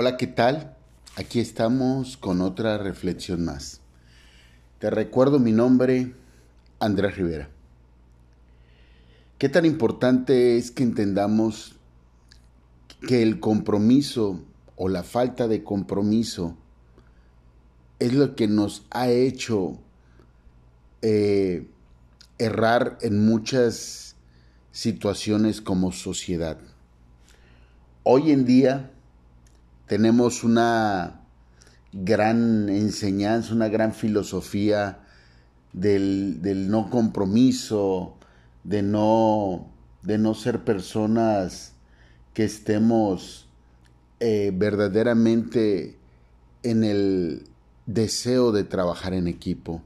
Hola, ¿qué tal? Aquí estamos con otra reflexión más. Te recuerdo mi nombre, Andrés Rivera. ¿Qué tan importante es que entendamos que el compromiso o la falta de compromiso es lo que nos ha hecho eh, errar en muchas situaciones como sociedad? Hoy en día, tenemos una gran enseñanza, una gran filosofía del, no compromiso, de no, de no ser personas que estemos eh, verdaderamente en el deseo de trabajar en equipo.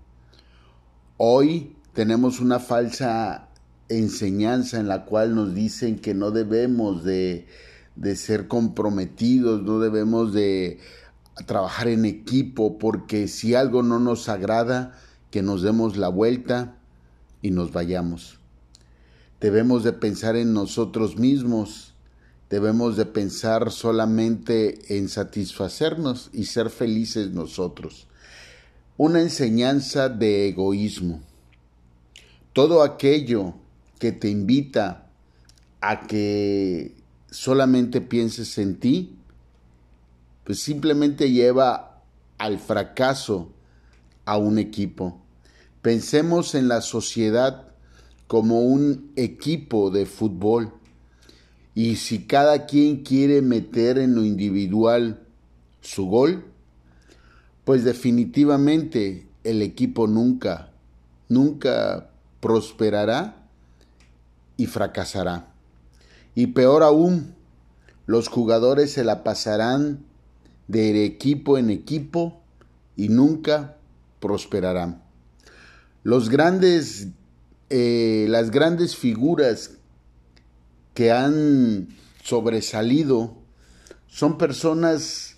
Hoy tenemos una falsa enseñanza en la cual nos dicen que no debemos de de ser comprometidos, no debemos de trabajar en equipo, porque si algo no nos agrada, que nos demos la vuelta y nos vayamos. Debemos de pensar en nosotros mismos, debemos de pensar solamente en satisfacernos y ser felices nosotros. Una enseñanza de egoísmo. Todo aquello que te invita a que solamente pienses en ti, pues simplemente lleva al fracaso a un equipo. Pensemos en la sociedad como un equipo de fútbol. Y si cada quien quiere meter en lo individual su gol, pues definitivamente el equipo nunca, nunca prosperará y fracasará. Y peor aún, los jugadores se la pasarán de equipo en equipo y nunca prosperarán. Los grandes, eh, las grandes figuras que han sobresalido son personas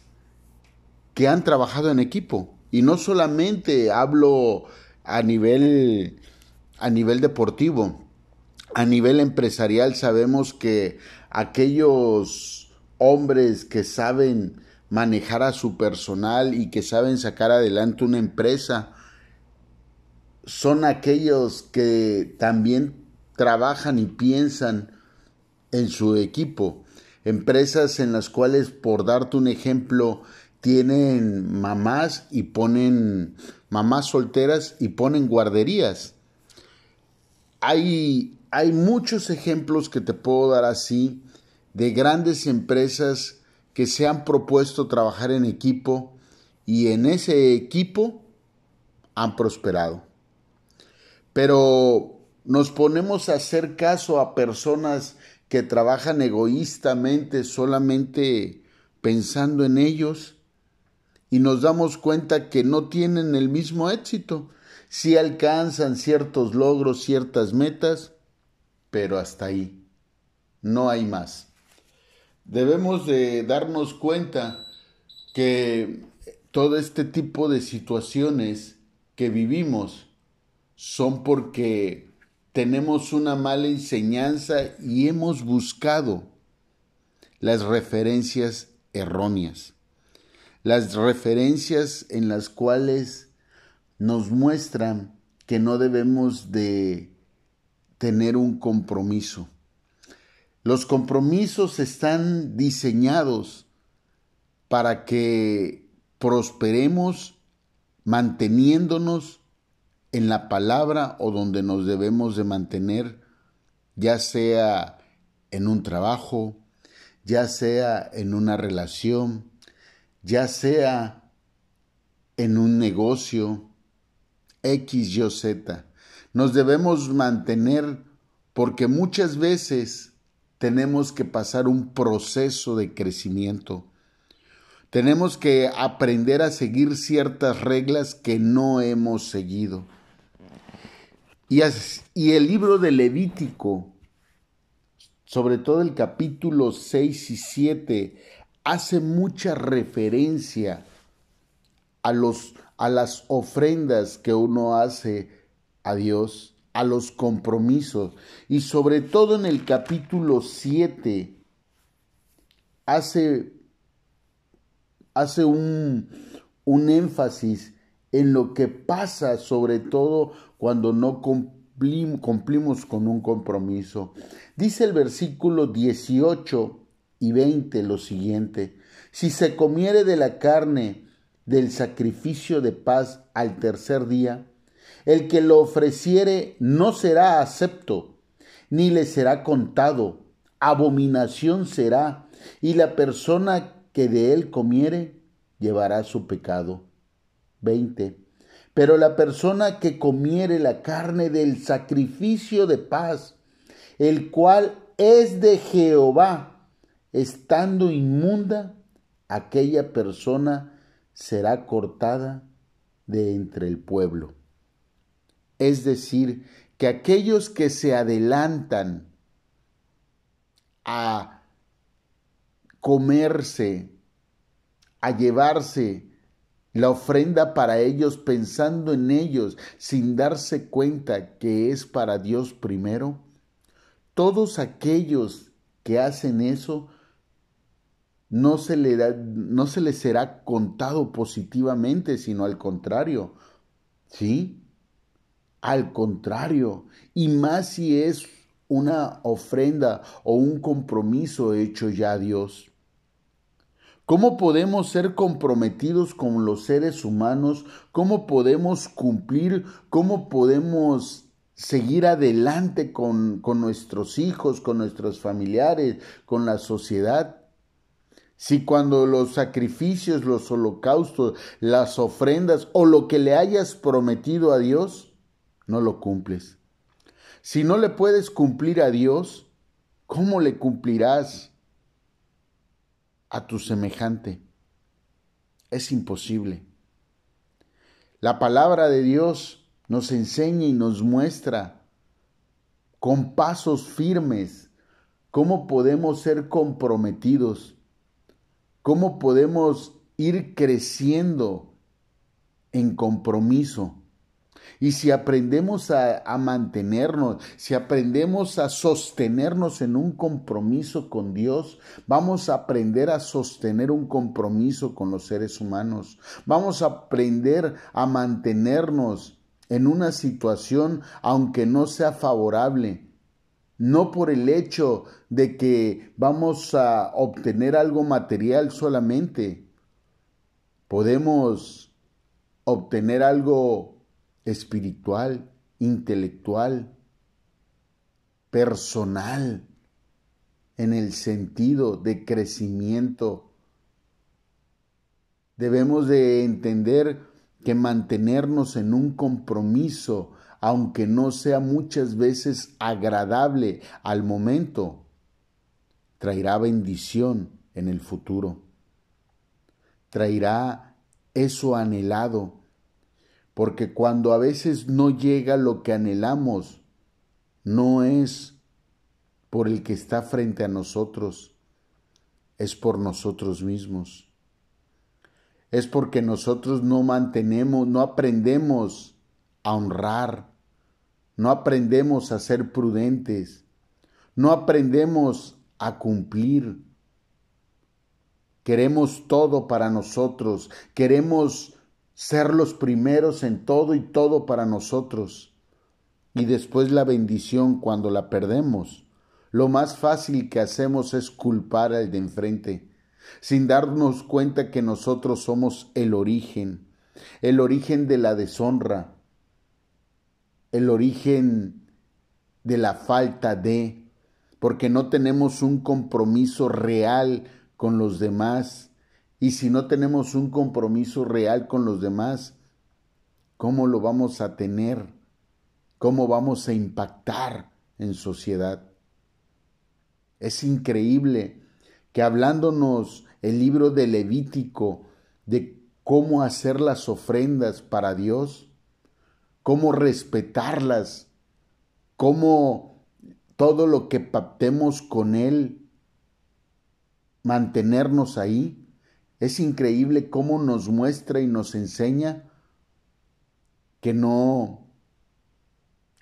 que han trabajado en equipo. Y no solamente hablo a nivel, a nivel deportivo, a nivel empresarial sabemos que aquellos hombres que saben manejar a su personal y que saben sacar adelante una empresa son aquellos que también trabajan y piensan en su equipo. Empresas en las cuales, por darte un ejemplo, tienen mamás y ponen mamás solteras y ponen guarderías. Hay hay muchos ejemplos que te puedo dar así de grandes empresas que se han propuesto trabajar en equipo y en ese equipo han prosperado. Pero nos ponemos a hacer caso a personas que trabajan egoístamente solamente pensando en ellos y nos damos cuenta que no tienen el mismo éxito. Si alcanzan ciertos logros, ciertas metas, pero hasta ahí. No hay más. Debemos de darnos cuenta que todo este tipo de situaciones que vivimos son porque tenemos una mala enseñanza y hemos buscado las referencias erróneas, las referencias en las cuales nos muestran que no debemos de tener un compromiso. Los compromisos están diseñados para que prosperemos manteniéndonos en la palabra o donde nos debemos de mantener, ya sea en un trabajo, ya sea en una relación, ya sea en un negocio, X, Y, Z nos debemos mantener porque muchas veces tenemos que pasar un proceso de crecimiento. Tenemos que aprender a seguir ciertas reglas que no hemos seguido. Y, el libro de Levítico, sobre todo el capítulo 6 y 7, hace mucha referencia a, los, a las ofrendas que uno hace a Dios, a los compromisos y sobre todo en el capítulo 7 hace hace un, un énfasis en lo que pasa, sobre todo cuando no cumplimos con un compromiso. Dice el versículo 18 y 20 lo siguiente, si se comiere de la carne del sacrificio de paz al tercer día, el que lo ofreciere no será acepto, ni le será contado, abominación será, y la persona que de él comiere llevará su pecado. 20. Pero la persona que comiere la carne del sacrificio de paz, el cual es de Jehová, estando inmunda, aquella persona será cortada de entre el pueblo. Es decir, que aquellos que se adelantan a comerse, a llevarse la ofrenda para ellos pensando en ellos sin darse cuenta que es para Dios primero, todos aquellos que hacen eso no se, le da, no se les será contado positivamente, sino al contrario. ¿Sí? Al contrario. Y más si es una ofrenda o un compromiso hecho ya a Dios. ¿Cómo podemos ser comprometidos con los seres humanos? ¿Cómo podemos cumplir? ¿Cómo podemos seguir adelante con, con, nuestros hijos, con nuestros familiares, con la sociedad? Si cuando los sacrificios, los holocaustos, las ofrendas o lo que le hayas prometido a Dios, no lo cumples. Si no le puedes cumplir a Dios, ¿cómo le cumplirás a tu semejante. Es imposible. La palabra de Dios nos enseña y nos muestra con pasos firmes cómo podemos ser comprometidos, cómo podemos ir creciendo en compromiso y si aprendemos a, mantenernos, si aprendemos a sostenernos en un compromiso con Dios, vamos a aprender a sostener un compromiso con los seres humanos. Vamos a aprender a mantenernos en una situación aunque no sea favorable. No por el hecho de que vamos a obtener algo material solamente. Podemos obtener algo espiritual, intelectual, personal, en el sentido de crecimiento. Debemos de entender que mantenernos en un compromiso, aunque no sea muchas veces agradable al momento, traerá bendición en el futuro. Traerá eso anhelado porque cuando a veces no llega lo que anhelamos, no es por el que está frente a nosotros, es por nosotros mismos. Es porque nosotros no mantenemos, no aprendemos a honrar, no aprendemos a ser prudentes, no aprendemos a cumplir. Queremos todo para nosotros, queremos ser los primeros en todo y todo para nosotros, y después la bendición cuando la perdemos. Lo más fácil que hacemos es culpar al de enfrente, sin darnos cuenta que nosotros somos el origen, el origen de la deshonra, el origen de la falta de, porque no tenemos un compromiso real con los demás y si no tenemos un compromiso real con los demás, ¿cómo lo vamos a tener? ¿Cómo vamos a impactar en sociedad? Es increíble que hablándonos el libro de Levítico de cómo hacer las ofrendas para Dios, cómo respetarlas, cómo todo lo que pactemos con Él, mantenernos ahí, es increíble cómo nos muestra y nos enseña que no,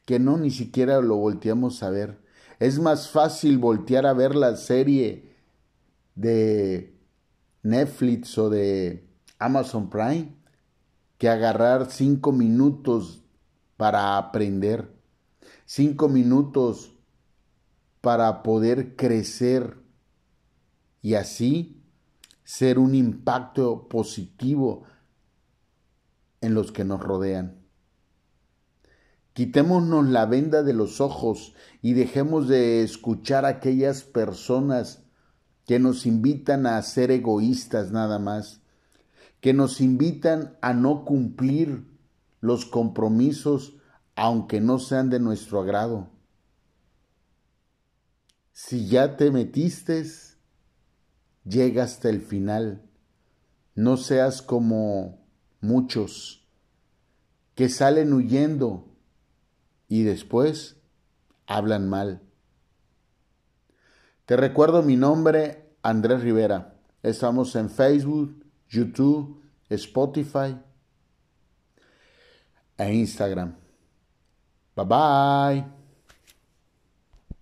que no ni siquiera lo volteamos a ver. Es más fácil voltear a ver la serie de Netflix o de Amazon Prime que agarrar cinco minutos para aprender, cinco minutos para poder crecer y así ser un impacto positivo en los que nos rodean. Quitémonos la venda de los ojos y dejemos de escuchar a aquellas personas que nos invitan a ser egoístas nada más, que nos invitan a no cumplir los compromisos aunque no sean de nuestro agrado. Si ya te metiste, llega hasta el final. No seas como muchos que salen huyendo y después hablan mal. Te recuerdo mi nombre, Andrés Rivera. Estamos en Facebook, YouTube, Spotify e Instagram. Bye bye.